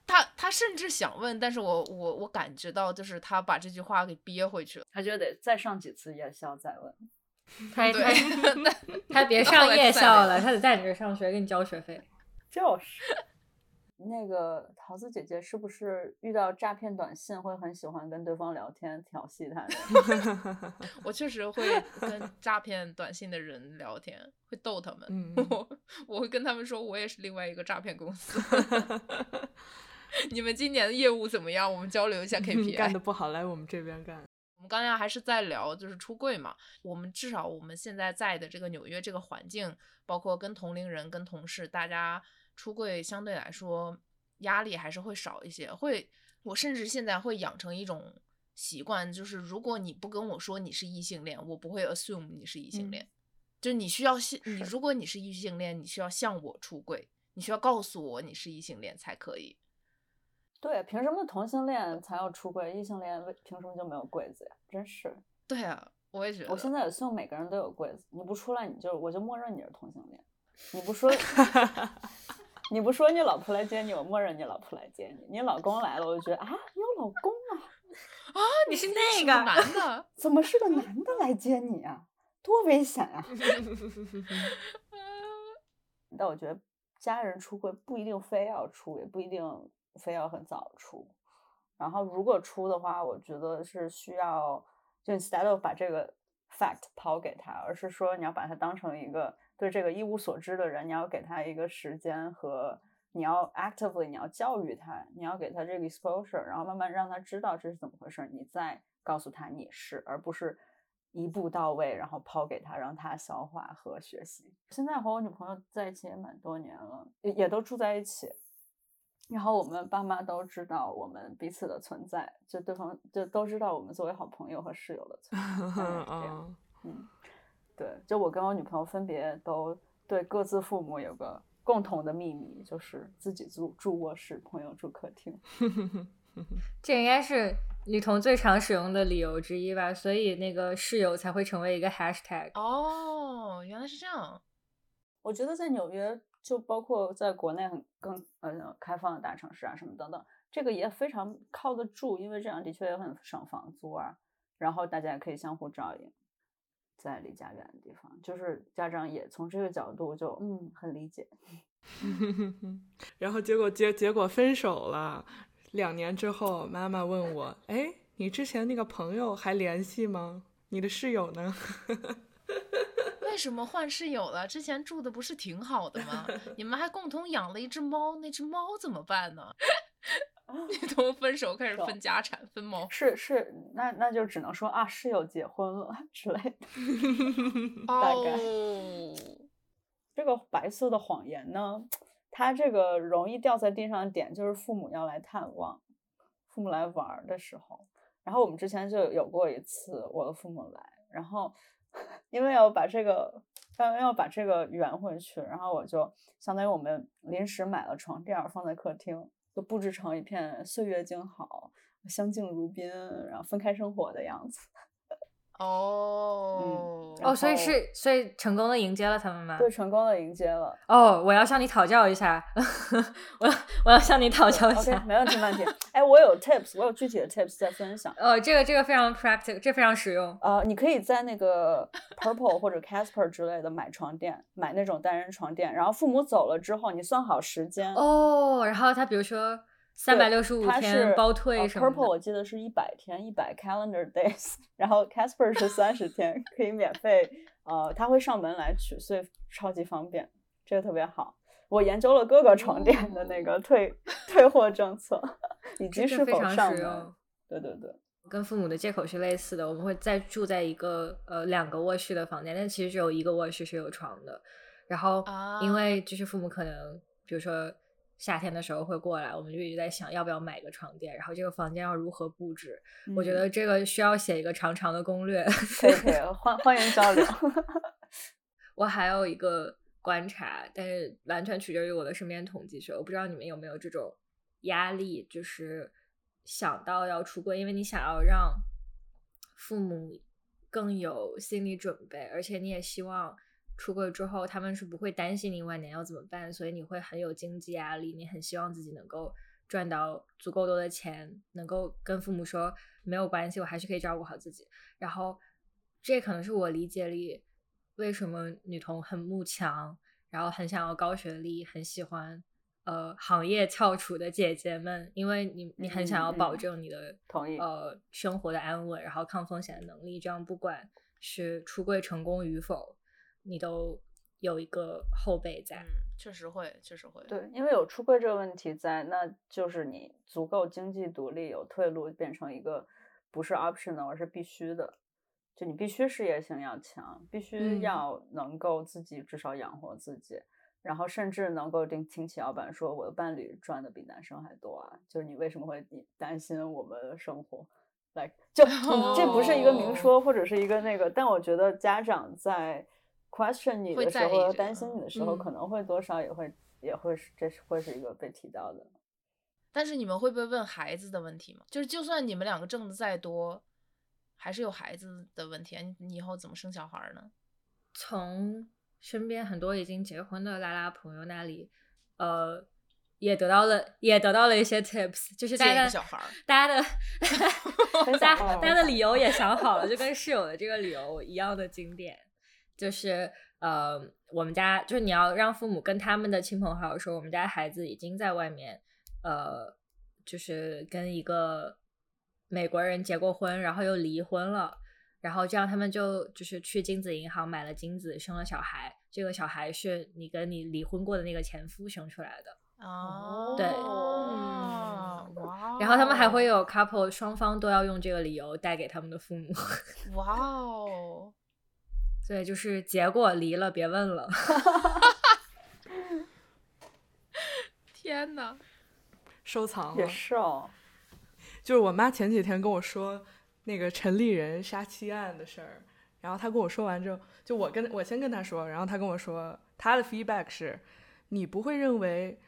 他他甚至想问，但是我我我感觉到就是他把这句话给憋回去了。他就得得再上几次夜校再问。他对他，那 他别上夜校了，他得在你这儿上学，给你交学费。就是那个桃子姐姐，是不是遇到诈骗短信会很喜欢跟对方聊天调戏他的？我确实会跟诈骗短信的人聊天，会逗他们。嗯我我会跟他们说，我也是另外一个诈骗公司。你们今年的业务怎么样？我们交流一下干 KPI 干的。不好，来我们这边干。我们刚才还是在聊，就是出柜嘛。我们至少我们现在在的这个纽约这个环境，包括跟同龄人、跟同事，大家出柜相对来说压力还是会少一些。会，我甚至现在会养成一种习惯，就是如果你不跟我说你是异性恋，我不会 assume 你是异性嗯恋。就你需要向 你，如果你是异性恋，你需要向我出柜，你需要告诉我你是异性恋才可以。对，凭什么同性恋才要出柜，异性恋为凭什么就没有柜子呀？真是，对啊，我也觉得。我现在也希望每个人都有柜子，你不出来你就我就默认你是同性恋，你不说 你不说你老婆来接你，我默认你老婆来接你，你老公来了我就觉得啊，你有老公啊，啊，你是那个男的。怎么是个男的来接你啊？多危险啊！但我觉得家人出柜不一定非要出，也不一定非要很早出。然后如果出的话，我觉得是需要就 instead of 把这个 fact 抛给他，而是说你要把他当成一个对这个一无所知的人，你要给他一个时间和你要 actively 你要教育他，你要给他这个 exposure，然后慢慢让他知道这是怎么回事，你再告诉他你是，而不是一步到位，然后抛给他，让他消化和学习。现在和我女朋友在一起也蛮多年了，也也都住在一起。然后我们爸妈都知道我们彼此的存在，就对方就都知道我们作为好朋友和室友的存 在。这样啊，嗯，对，就我跟我女朋友分别都对各自父母有个共同的秘密，就是自己住住卧室，朋友住客厅。这应该是女童最常使用的理由之一吧，所以那个室友才会成为一个 hashtag。哦，原来是这样。我觉得在纽约，就包括在国内很更呃开放的大城市啊，什么等等，这个也非常靠得住，因为这样的确也很省房租啊。然后大家也可以相互照应，在离家远的地方，就是家长也从这个角度就嗯很理解。然后结果结结果分手了，两年之后，妈妈问我，哎，你之前那个朋友还联系吗？你的室友呢？为什么换室友了？之前住的不是挺好的吗？你们还共同养了一只猫，那只猫怎么办呢？女童分手开始分家产，分猫。是是，那那就只能说啊，室友结婚了 之类的。大概哦，这个白色的谎言呢，它这个容易掉在地上的点就是父母要来探望，父母来玩儿的时候。然后我们之前就有过一次，我的父母来，然后因为要把这个要要把这个圆回去，然后我就相当于我们临时买了床垫放在客厅，就布置成一片岁月静好、相敬如宾，然后分开生活的样子。哦，然哦，所以是所以成功的迎接了他们吗？对，成功的迎接了。哦，我要向你讨教一下，我要我要向你讨教一下。没问题，没问题。哎，我有 tips，我有具体的 tips 在分享。呃，这个这个非常 practical，这非常实用。呃，你可以在那个 Purple 或者 Casper 之类的买床垫，买那种单人床垫，然后父母走了之后，你算好时间。哦，然后他比如说三百六十五天包退呃什么 Purple。我记得是一百天，一百 calendar days，然后 Casper 是三十天，可以免费，呃，他会上门来取，所以超级方便，这个特别好。我研究了各个床垫的那个退、退货政策，以及是非常否上门实用。对对对，跟父母的借口是类似的，我们会再住在一个呃两个卧室的房间，但其实只有一个卧室是有床的。然后因为就是父母可能比如说夏天的时候会过来，我们就一直在想要不要买个床垫，然后这个房间要如何布置。我觉嗯得这个需要写一个长长的攻略。可以可以，欢欢迎交流。我还有一个观察，但是完全取决于我的身边统计学。我不知道你们有没有这种压力，就是想到要出柜，因为你想要让父母更有心理准备，而且你也希望出柜之后他们是不会担心你晚年要怎么办，所以你会很有经济压力，你很希望自己能够赚到足够多的钱，能够跟父母说没有关系，我还是可以照顾好自己。然后这可能是我理解里为什么女童很慕强，然后很想要高学历，很喜欢呃行业翘楚的姐姐们，因为你你很想要保证你的、同意呃生活的安稳，然后抗风险的能力，这样不管是出柜成功与否，你都有一个后备在。嗯，确实会，确实会。对，因为有出柜这个问题在，那就是你足够经济独立，有退路，变成一个不是 optional，而是必须的。就你必须事业性要强，必须嗯要能够自己至少养活自己，然后甚至能够听听起老板说我的伴侣赚的比男生还多啊，就是你为什么会担心我们的生活？来，就你 这不是一个明哦说，或者是一个那个，但我觉得家长在 question 你会的时候，在意担心你的时候，嗯可能会多少也会也会是这是会是一个被提到的。但是你们会不会问孩子的问题吗？就是就算你们两个挣的再多，还是有孩子的问题啊。你你以后怎么生小孩儿呢？从身边很多已经结婚的拉拉朋友那里，呃，也得到了也得到了一些 tips，就是大家的 个小孩儿大家的大家大家的理由也想好了，就跟室友的这个理由一样的经典，就是呃，我们家就是你要让父母跟他们的亲朋好友说，我们家孩子已经在外面，呃，就是跟一个美国人结过婚，然后又离婚了。然后这样他们就就是去精子银行买了精子，生了小孩。这个小孩是你跟你离婚过的那个前夫生出来的。哦，对哇然后他们还会哦有 couple 双方都要用这个理由带给他们的父母。哇哦，对，就是结果离了别问了。天呐，收藏了。是哦，就是我妈前几天跟我说那个陈立人杀妻案的事儿，然后她跟我说完之后，就我跟我先跟她说，然后她跟我说，她的 feedback 是，你不会认为，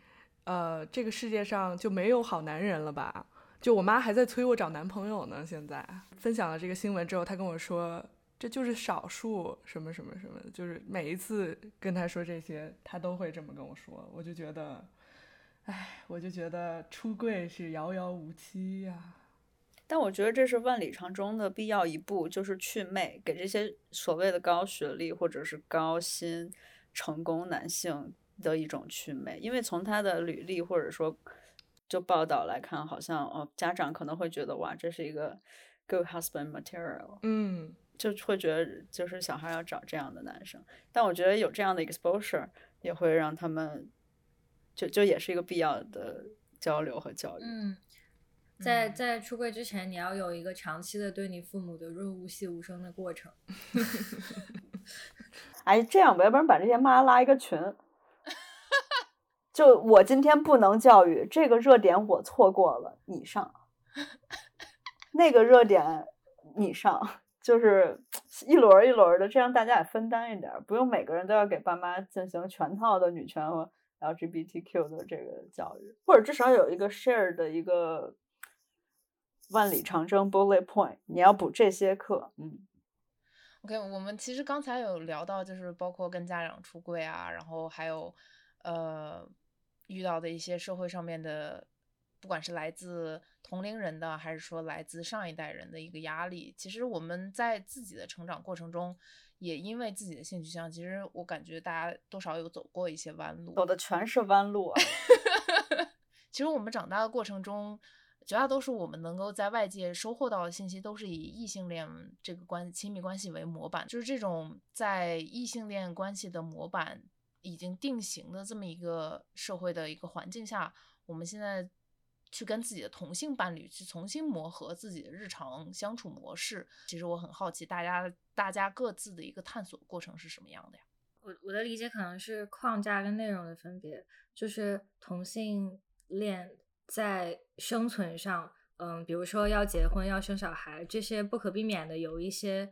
呃，这个世界上就没有好男人了吧？就我妈还在催我找男朋友呢。现在分享了这个新闻之后，她跟我说，这就是少数什么什么什么的，就是每一次跟他说这些，他都会这么跟我说，我就觉得。哎，我就觉得出柜是遥遥无期呀、但我觉得这是万里长征的必要一步，就是祛魅，给这些所谓的高学历或者是高薪成功男性的一种祛魅。因为从他的履历或者说就报道来看，好像哦，家长可能会觉得哇，这是一个 good husband material，嗯，就会觉得就是小孩要找这样的男生。但我觉得有这样的 exposure 也会让他们就就也是一个必要的交流和教育。嗯，在嗯在出柜之前，你要有一个长期的对你父母的润物细无声的过程。哎，这样吧，要不然把这些妈拉一个群。就我今天不能教育这个热点，我错过了，你上；那个热点你上，就是一轮一轮的，这样大家也分担一点，不用每个人都要给爸妈进行全套的女权和 LGBTQ 的这个教育，或者至少有一个 share 的一个万里长征 bullet point，你要补这些课，嗯。OK，我们其实刚才有聊到，就是包括跟家长出柜啊，然后还有呃遇到的一些社会上面的，不管是来自同龄人的，还是说来自上一代人的一个压力。其实我们在自己的成长过程中，也因为自己的性取向，其实我感觉大家多少有走过一些弯路。走的全是弯路啊！其实我们长大的过程中，绝大多数我们能够在外界收获到的信息，都是以异性恋这个关亲密关系为模板，就是这种在异性恋关系的模板已经定型的这么一个社会的一个环境下，我们现在去跟自己的同性伴侣去重新磨合自己的日常相处模式。其实我很好奇，大家大家各自的一个探索过程是什么样的呀？我我的理解可能是框架跟内容的分别，就是同性恋在生存上，嗯，比如说要结婚、要生小孩，这些不可避免的有一些，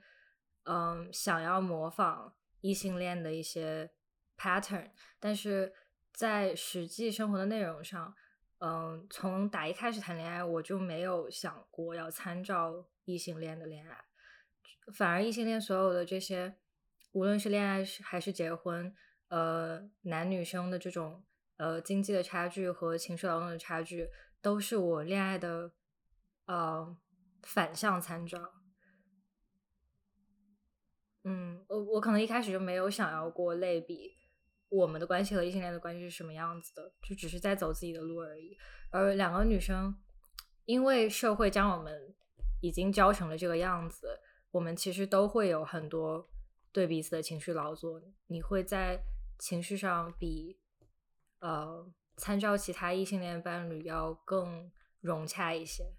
嗯，想要模仿异性恋的一些 pattern，但是在实际生活的内容上，嗯，从打一开始谈恋爱，我就没有想过要参照异性恋的恋爱，反而异性恋所有的这些。无论是恋爱是还是结婚，呃，男女生的这种呃经济的差距和情绪劳动的差距，都是我恋爱的呃反向参照。嗯，我我可能一开始就没有想要过类比我们的关系和异性恋的关系是什么样子的，就只是在走自己的路而已。而两个女生，因为社会将我们已经教成了这个样子，我们其实都会有很多。对彼此的情绪劳作，你会在情绪上比呃参照其他异性恋伴侣要更融洽一些。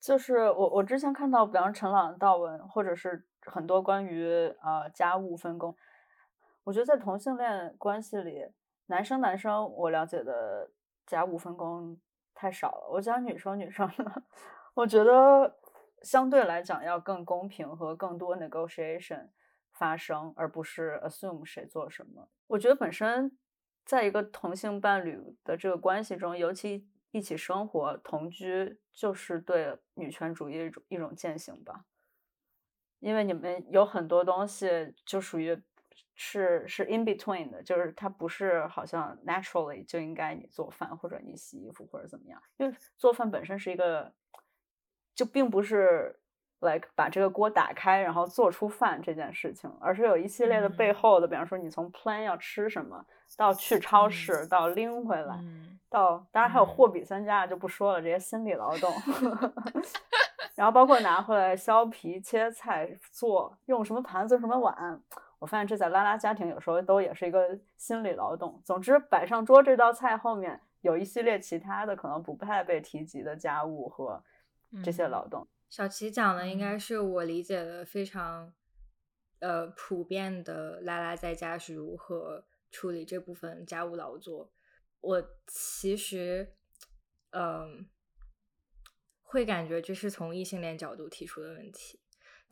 就是我我之前看到，比方陈朗的道文，或者是很多关于呃家务分工，我觉得在同性恋关系里，男生男生我了解的家务分工太少了。我讲女生女生的，我觉得。相对来讲，要更公平和更多 negotiation 发生，而不是 assume 谁做什么。我觉得本身在一个同性伴侣的这个关系中，尤其一起生活、同居，就是对女权主义一种一种践行吧。因为你们有很多东西就属于是是 in between 的，就是它不是好像 naturally 就应该你做饭或者你洗衣服或者怎么样。因为做饭本身是一个。就并不是 like 把这个锅打开，然后做出饭这件事情，而是有一系列的背后的，比方说你从 plan 要吃什么，到去超市，到拎回来，到当然还有货比三家就不说了，这些心理劳动，然后包括拿回来削皮、切菜、做用什么盘子、什么碗，我发现这在拉拉家庭有时候都也是一个心理劳动。总之，摆上桌这道菜后面有一系列其他的可能不太被提及的家务和。这些劳动，小齐讲的应该是我理解的非常呃普遍的。拉拉在家是如何处理这部分家务劳作？我其实嗯会感觉这是从异性恋角度提出的问题，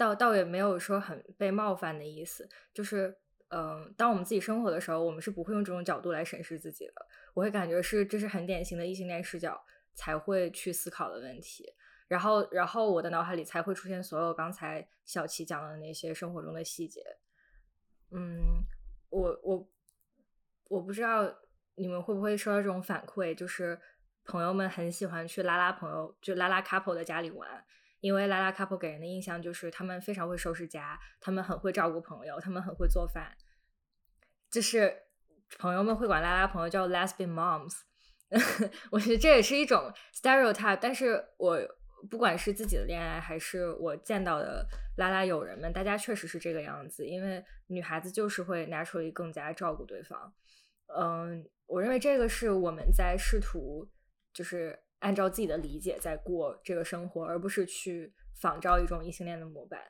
倒倒也没有说很被冒犯的意思。就是嗯，当我们自己生活的时候，我们是不会用这种角度来审视自己的。我会感觉是这是很典型的异性恋视角才会去思考的问题。然后，然后我的脑海里才会出现所有刚才小齐讲的那些生活中的细节。嗯，我我我不知道你们会不会收到这种反馈，就是朋友们很喜欢去拉拉朋友，就拉拉 couple 的家里玩，因为拉拉 couple 给人的印象就是他们非常会收拾家，他们很会照顾朋友，他们很会做饭。就是朋友们会管拉拉朋友叫 lesbian moms，我觉得这也是一种 stereotype，但是我。不管是自己的恋爱，还是我见到的拉拉友人们，大家确实是这个样子。因为女孩子就是会 naturally 更加照顾对方。嗯，我认为这个是我们在试图，就是按照自己的理解在过这个生活，而不是去仿照一种异性恋的模板。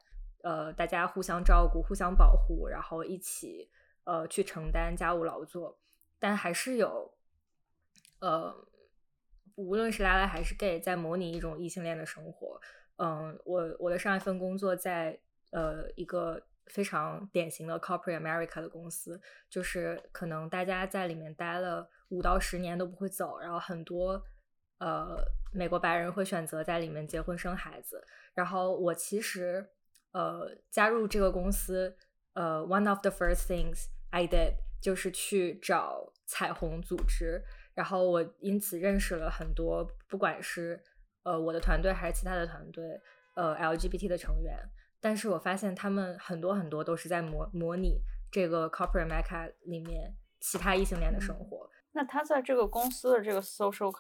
呃，大家互相照顾、互相保护，然后一起呃去承担家务劳作，但还是有呃。无论是拉拉还是 gay，在模拟一种异性恋的生活。嗯，我我的上一份工作在呃一个非常典型的 corporate America 的公司，就是可能大家在里面待了五到十年都不会走，然后很多呃美国白人会选择在里面结婚生孩子。然后我其实呃加入这个公司，呃 one of the first things I did 就是去找彩虹组织。然后我因此认识了很多，不管是呃我的团队还是其他的团队，呃 LGBT 的成员。但是我发现他们很多很多都是在模模拟这个 Corporate Mecca 里面其他异性恋的生活。那他在这个公司的这个 social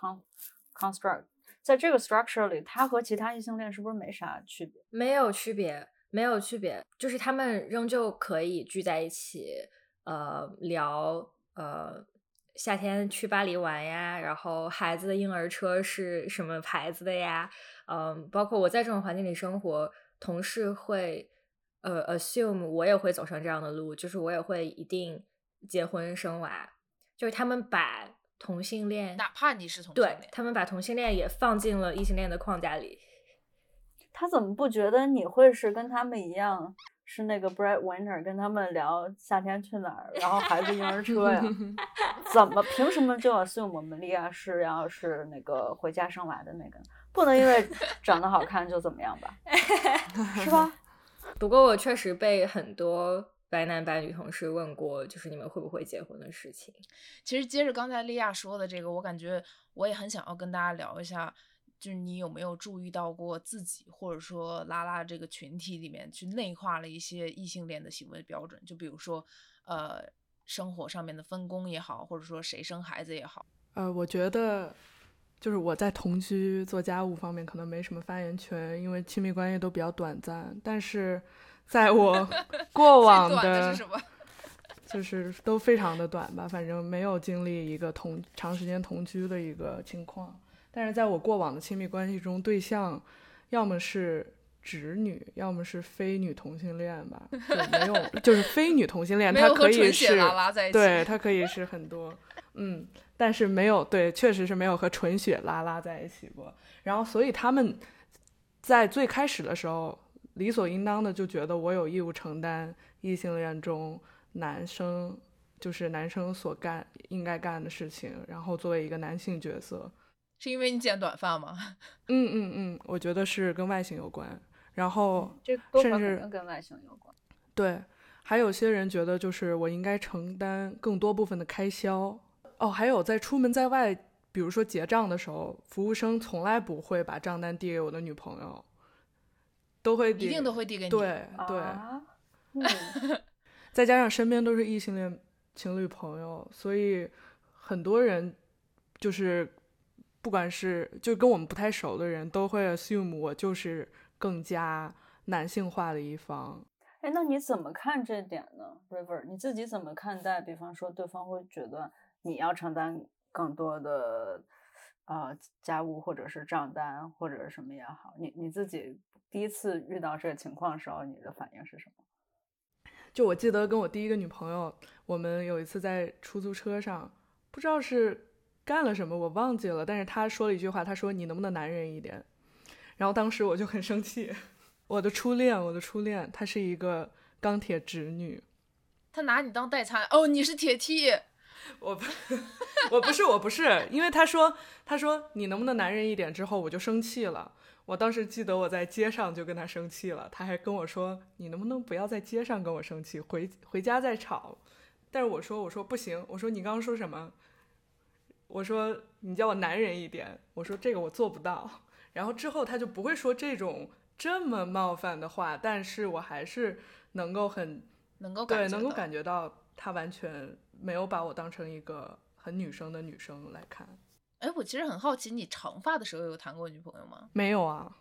construct，在这个 structure 里，他和其他异性恋是不是没啥区别？没有区别，没有区别，就是他们仍旧可以聚在一起，呃，聊，呃。夏天去巴黎玩呀，然后孩子的婴儿车是什么牌子的呀？嗯，包括我在这种环境里生活，同事会呃 assume 我也会走上这样的路，就是我也会一定结婚生娃，就是他们把同性恋，哪怕你是同性对恋，他们把同性恋也放进了异性恋的框架里。他怎么不觉得你会是跟他们一样，是那个 breadwinner，跟他们聊夏天去哪儿，然后孩子婴儿车呀？怎么凭什么就 assume 我们利亚是要是那个回家生娃的那个？不能因为长得好看就怎么样吧？是吧？不过我确实被很多白男白女同事问过，就是你们会不会结婚的事情。其实接着刚才莉亚说的这个，我感觉我也很想要跟大家聊一下，就是你有没有注意到过自己或者说拉拉这个群体里面去内化了一些异性恋的行为标准，就比如说呃生活上面的分工也好，或者说谁生孩子也好。呃，我觉得就是我在同居做家务方面可能没什么发言权，因为亲密关系都比较短暂。但是在我 过往的是？就是都非常的短吧，反正没有经历一个同长时间同居的一个情况。但是在我过往的亲密关系中，对象要么是直女，要么是非女同性恋吧，就没有就是非女同性恋，没有和它可以是。对，它可以是很多，嗯，但是没有对，确实是没有和纯血拉拉在一起过。然后，所以他们在最开始的时候，理所应当的就觉得我有义务承担异性恋中男生就是男生所干应该干的事情，然后作为一个男性角色，是因为你剪短发吗？嗯嗯嗯，我觉得是跟外形有关。然后甚至跟外形有关。对，还有些人觉得就是我应该承担更多部分的开销。哦，还有在出门在外，比如说结账的时候，服务生从来不会把账单递给我的女朋友，都会递一定都会递给你。对对，啊，嗯，再加上身边都是异性恋情侣朋友，所以很多人就是不管是就跟我们不太熟的人，都会 assume 我就是更加男性化的一方。哎，那你怎么看这点呢，River？你自己怎么看待？比方说，对方会觉得你要承担更多的呃家务，或者是账单，或者是什么也好，你你自己第一次遇到这个情况的时候，你的反应是什么？就我记得跟我第一个女朋友，我们有一次在出租车上，不知道是干了什么，我忘记了。但是她说了一句话，她说：“你能不能男人一点？”然后当时我就很生气。我的初恋，我的初恋，她是一个钢铁直女。她拿你当代餐哦，你是铁 T，我不，我不是，我不是，因为她说，她说你能不能男人一点之后，我就生气了。我当时记得我在街上就跟他生气了，他还跟我说：“你能不能不要在街上跟我生气，回回家再吵。”但是我说：“我说不行，我说你刚刚说什么？我说你叫我男人一点，我说这个我做不到。”然后之后他就不会说这种这么冒犯的话，但是我还是能够很能够对感觉到能够感觉到他完全没有把我当成一个很女生的女生来看。哎，我其实很好奇，你长发的时候有谈过女朋友吗？没有啊，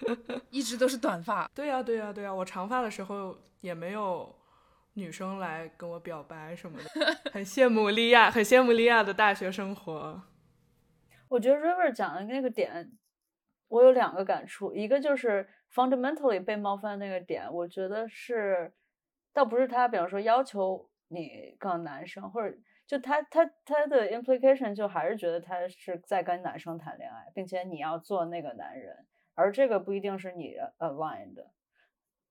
一直都是短发。对呀、对呀、对呀、我长发的时候也没有女生来跟我表白什么的，很羡慕莉亚，很羡慕莉亚的大学生活。我觉得 River 讲的那个点，我有两个感触，一个就是 fundamentally 被冒犯那个点，我觉得是，倒不是他，比方说要求你更男生，或者就他他他的 implication 就还是觉得他是在跟男生谈恋爱，并且你要做那个男人，而这个不一定是你 align 的。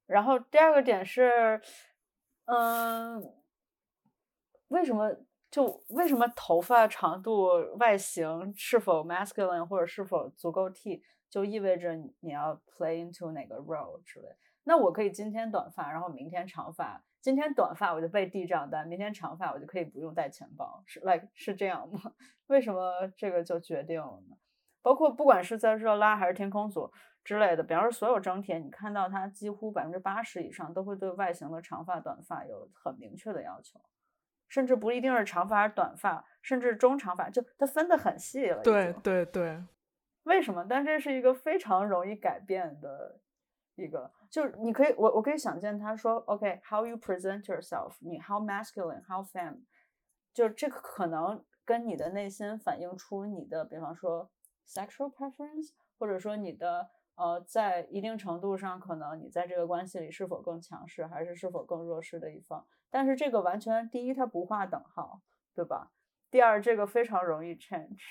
然后第二个点是，嗯，为什么就为什么头发长度、外形是否 masculine 或者是否足够 T，就意味着你你要 play into 哪个 role 之类。那我可以今天短发，然后明天长发。今天短发我就被递账单，明天长发我就可以不用带钱包，是 like 是这样吗？为什么这个就决定了呢？包括不管是在热拉还是天空组之类的，比方说所有整帖，你看到它几乎百分之八十以上都会对外形的长发、短发有很明确的要求，甚至不一定是长发还是短发，甚至中长发，就它分得很细了。对，对对，为什么？但这是一个非常容易改变的一个，就是你可以，我我可以想见他说，OK，how、you present yourself，你 how masculine，how femme，就这个可能跟你的内心反映出你的，比方说 sexual preference，或者说你的呃，在一定程度上，可能你在这个关系里是否更强势，还是是否更弱势的一方。但是这个完全，第一它不划等号，对吧？第二，这个非常容易 change，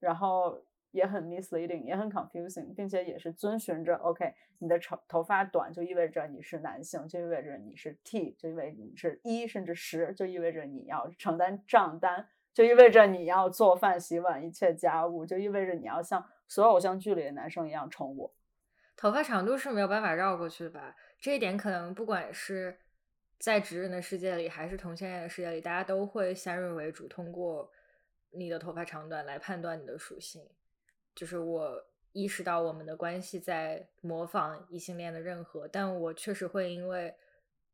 然后也很 misleading，也很 confusing，并且也是遵循着 OK，你的长头发短就意味着你是男性，就意味着你是 T，就意味着你是一甚至十，就意味着你要承担账单，就意味着你要做饭、洗碗，一切家务，就意味着你要像所有偶像剧里的男生一样宠我。头发长度是没有办法绕过去的吧？这一点可能不管是在直人的世界里，还是同性恋的世界里，大家都会先入为主，通过你的头发长短来判断你的属性。就是我意识到我们的关系在模仿异性恋的任何，但我确实会因为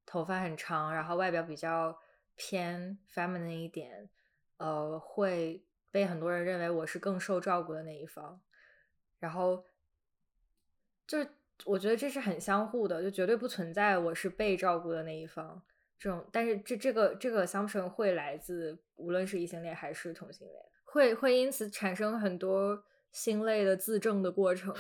头发很长，然后外表比较偏 feminine 一点，呃，会被很多人认为我是更受照顾的那一方，然后。就是我觉得这是很相互的，就绝对不存在我是被照顾的那一方这种。但是这这个这个 assumption 会来自无论是异性恋还是同性恋，会会因此产生很多心累的自证的过程。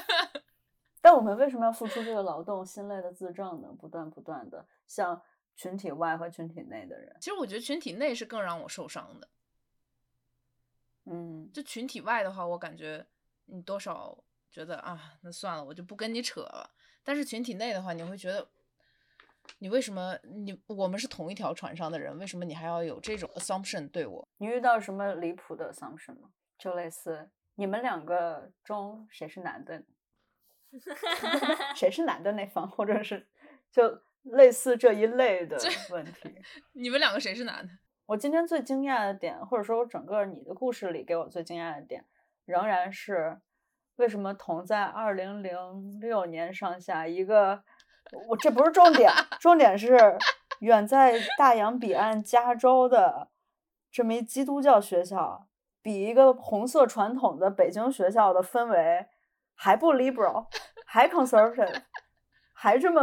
但我们为什么要付出这个劳动，心累的自证呢？不断不断的，像群体外和群体内的人，其实我觉得群体内是更让我受伤的。嗯，就群体外的话，我感觉你多少。觉得啊，那算了，我就不跟你扯了。但是群体内的话，你会觉得，你为什么你我们是同一条船上的人，为什么你还要有这种 assumption 对我？你遇到什么离谱的 assumption 吗？就类似你们两个中谁是男的，谁是男的那方，或者是就类似这一类的问题。你们两个谁是男的？我今天最惊讶的点，或者说我整个你的故事里给我最惊讶的点，仍然是。为什么同在二零零六年上下一个？我这不是重点，重点是远在大洋彼岸加州的这么一基督教学校，比一个红色传统的北京学校的氛围还不 liberal，还 conservative，还这么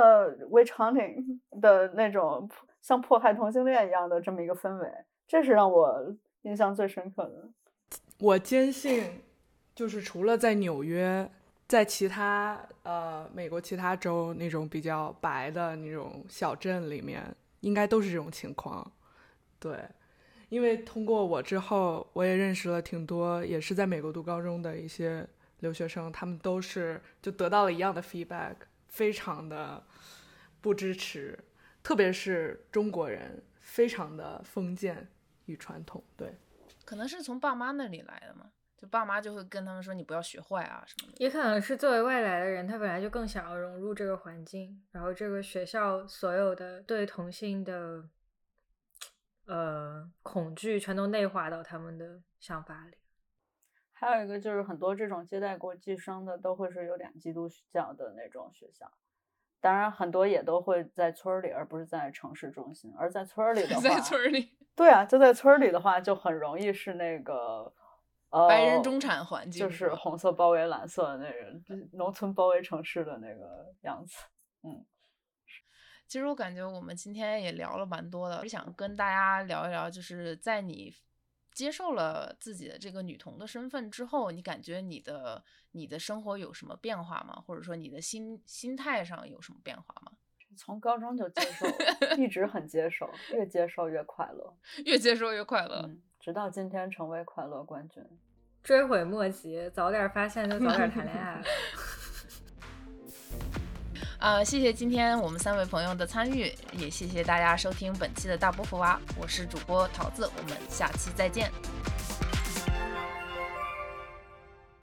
witch hunting 的那种像迫害同性恋一样的这么一个氛围，这是让我印象最深刻的。我坚信。就是除了在纽约，在其他呃美国其他州那种比较白的那种小镇里面，应该都是这种情况。对，因为通过我之后，我也认识了挺多也是在美国读高中的一些留学生，他们都是就得到了一样的 feedback，非常的不支持，特别是中国人，非常的封建与传统。对，可能是从爸妈那里来的嘛。就爸妈就会跟他们说你不要学坏啊什么的，也可能是作为外来的人，他本来就更想要融入这个环境，然后这个学校所有的对同性的呃恐惧全都内化到他们的想法里。还有一个就是很多这种接待国际生的都会是有点基督教的那种学校，当然很多也都会在村里，而不是在城市中心。而在村里的话，在村里，对啊，就在村里的话就很容易是那个呃。白人中产环境就是红色包围蓝色的那个农村包围城市的那个样子。嗯，其实我感觉我们今天也聊了蛮多的，就想跟大家聊一聊，就是在你接受了自己的这个女童的身份之后，你感觉你的你的生活有什么变化吗？或者说你的心心态上有什么变化吗？从高中就接受，一直很接受，越接受越快乐，越接受越快乐。直到今天成为快乐冠军，追悔莫及，早点发现就早点谈恋爱。啊，谢谢今天我们三位朋友的参与，也谢谢大家收听本期的大波福娃，我是主播桃子，我们下期再见。